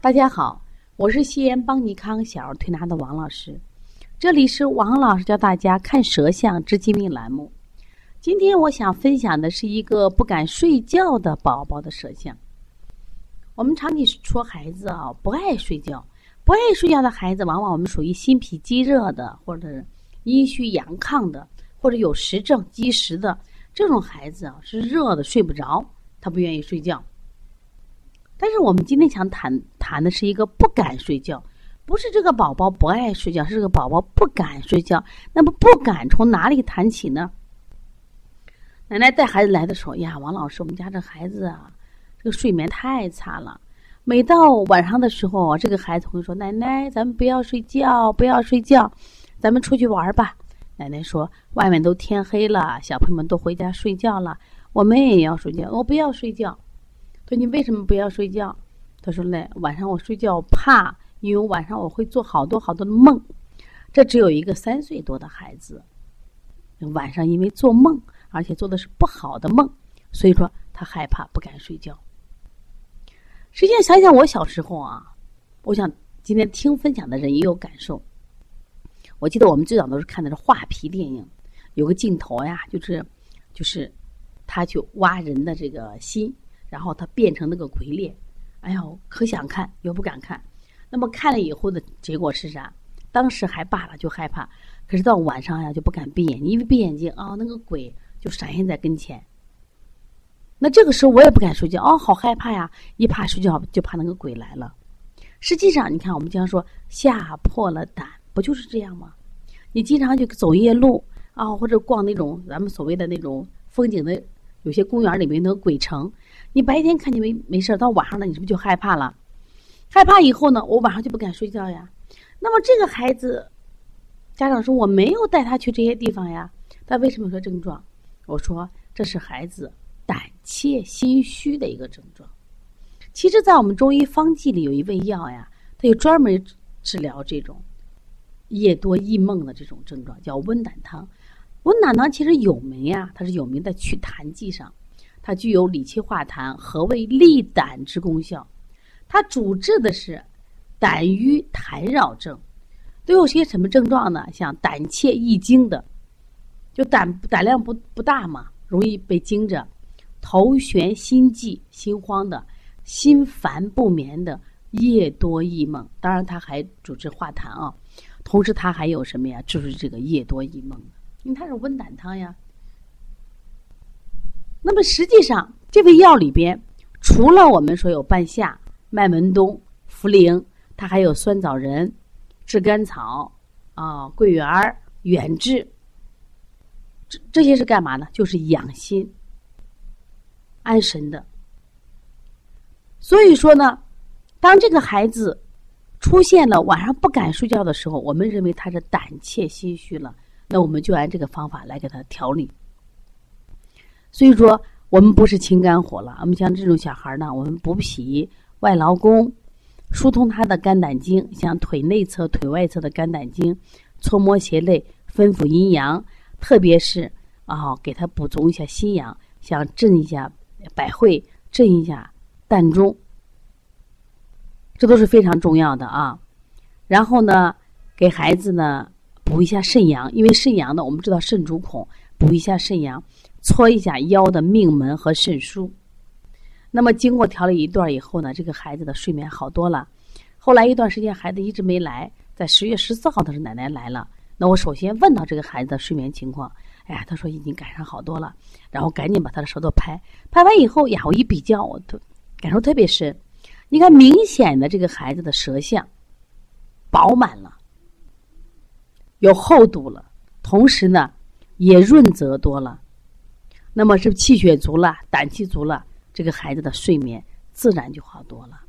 大家好，我是西安邦尼康小儿推拿的王老师，这里是王老师教大家看舌象治疾病栏目。今天我想分享的是一个不敢睡觉的宝宝的舌象。我们常体说孩子啊不爱睡觉，不爱睡觉的孩子，往往我们属于心脾积热的，或者是阴虚阳亢的，或者有实症积食的这种孩子啊，是热的睡不着，他不愿意睡觉。但是我们今天想谈谈的是一个不敢睡觉，不是这个宝宝不爱睡觉，是这个宝宝不敢睡觉。那么不敢从哪里谈起呢？奶奶带孩子来的时候呀，王老师，我们家这孩子啊，这个睡眠太差了。每到晚上的时候，这个孩子会说：“奶奶，咱们不要睡觉，不要睡觉，咱们出去玩吧。”奶奶说：“外面都天黑了，小朋友们都回家睡觉了，我们也要睡觉。”我不要睡觉。说你为什么不要睡觉？他说嘞，晚上我睡觉怕，因为晚上我会做好多好多的梦。这只有一个三岁多的孩子，晚上因为做梦，而且做的是不好的梦，所以说他害怕不敢睡觉。实际上想想我小时候啊，我想今天听分享的人也有感受。我记得我们最早都是看的是画皮电影，有个镜头呀，就是就是他去挖人的这个心。然后他变成那个鬼脸，哎呦，可想看又不敢看。那么看了以后的结果是啥？当时还罢了，就害怕。可是到晚上呀，就不敢闭眼睛，因为闭眼睛啊，那个鬼就闪现在跟前。那这个时候我也不敢睡觉，哦，好害怕呀！一怕睡觉就怕那个鬼来了。实际上，你看我们经常说吓破了胆，不就是这样吗？你经常就走夜路啊，或者逛那种咱们所谓的那种风景的。有些公园里面那个鬼城，你白天看见没没事到晚上了，你是不是就害怕了？害怕以后呢，我晚上就不敢睡觉呀。那么这个孩子，家长说我没有带他去这些地方呀，他为什么说症状？我说这是孩子胆怯心虚的一个症状。其实，在我们中医方剂里有一味药呀，它有专门治疗这种夜多易梦的这种症状，叫温胆汤。温胆汤其实有名呀，它是有名的祛痰剂上，它具有理气化痰、和胃利胆之功效。它主治的是胆郁痰扰症，都有些什么症状呢？像胆怯易惊的，就胆胆量不不大嘛，容易被惊着；头眩心悸、心慌的；心烦不眠的；夜多易梦。当然，它还主治化痰啊。同时，它还有什么呀？就是这个夜多易梦。因为它是温胆汤呀。那么实际上，这味药里边除了我们说有半夏、麦门冬、茯苓，它还有酸枣仁、炙甘草啊、桂圆、远志。这这些是干嘛呢？就是养心、安神的。所以说呢，当这个孩子出现了晚上不敢睡觉的时候，我们认为他是胆怯心虚了。那我们就按这个方法来给他调理。所以说，我们不是清肝火了，我们像这种小孩呢，我们补脾、外劳宫，疏通他的肝胆经，像腿内侧、腿外侧的肝胆经，搓摩胁肋，分补阴阳，特别是啊，给他补充一下心阳，像镇一下百会，镇一下膻中，这都是非常重要的啊。然后呢，给孩子呢。补一下肾阳，因为肾阳呢，我们知道肾主恐，补一下肾阳，搓一下腰的命门和肾腧。那么经过调理一段以后呢，这个孩子的睡眠好多了。后来一段时间孩子一直没来，在十月十四号的时候奶奶来了。那我首先问到这个孩子的睡眠情况，哎呀，他说已经改善好多了。然后赶紧把他的舌头拍，拍完以后呀，我一比较，我都感受特别深。你看明显的这个孩子的舌象饱满了。有厚度了，同时呢，也润泽多了，那么是气血足了，胆气足了，这个孩子的睡眠自然就好多了。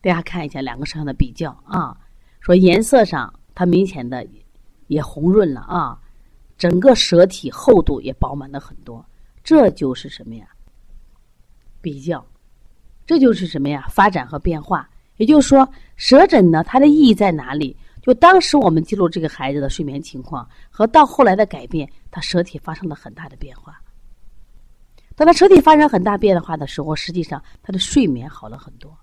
大家看一下两个舌上的比较啊，说颜色上它明显的也红润了啊，整个舌体厚度也饱满了很多，这就是什么呀？比较，这就是什么呀？发展和变化。也就是说，舌诊呢，它的意义在哪里？就当时我们记录这个孩子的睡眠情况，和到后来的改变，他舌体发生了很大的变化。当他舌体发生很大变化的时候，实际上他的睡眠好了很多。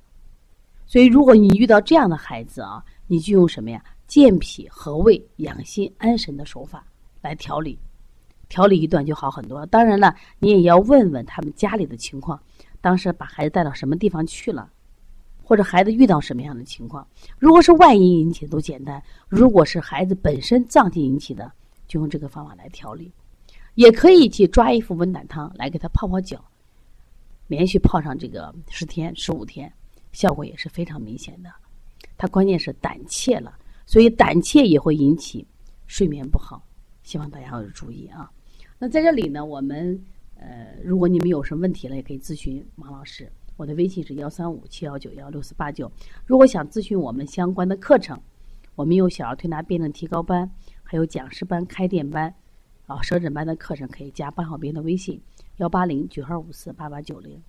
所以，如果你遇到这样的孩子啊，你就用什么呀？健脾和胃、养心安神的手法来调理，调理一段就好很多。当然了，你也要问问他们家里的情况，当时把孩子带到什么地方去了，或者孩子遇到什么样的情况。如果是外因引起的，都简单；如果是孩子本身脏器引起的，就用这个方法来调理。也可以去抓一副温胆汤来给他泡泡脚，连续泡上这个十天、十五天，效果也是非常明显的。他关键是胆怯了，所以胆怯也会引起睡眠不好，希望大家要注意啊。那在这里呢，我们呃，如果你们有什么问题了，也可以咨询王老师。我的微信是幺三五七幺九幺六四八九。如果想咨询我们相关的课程，我们有小儿推拿辩证提高班，还有讲师班、开店班。啊，舌诊班的课程可以加班号编的微信：幺八零九二五四八八九零。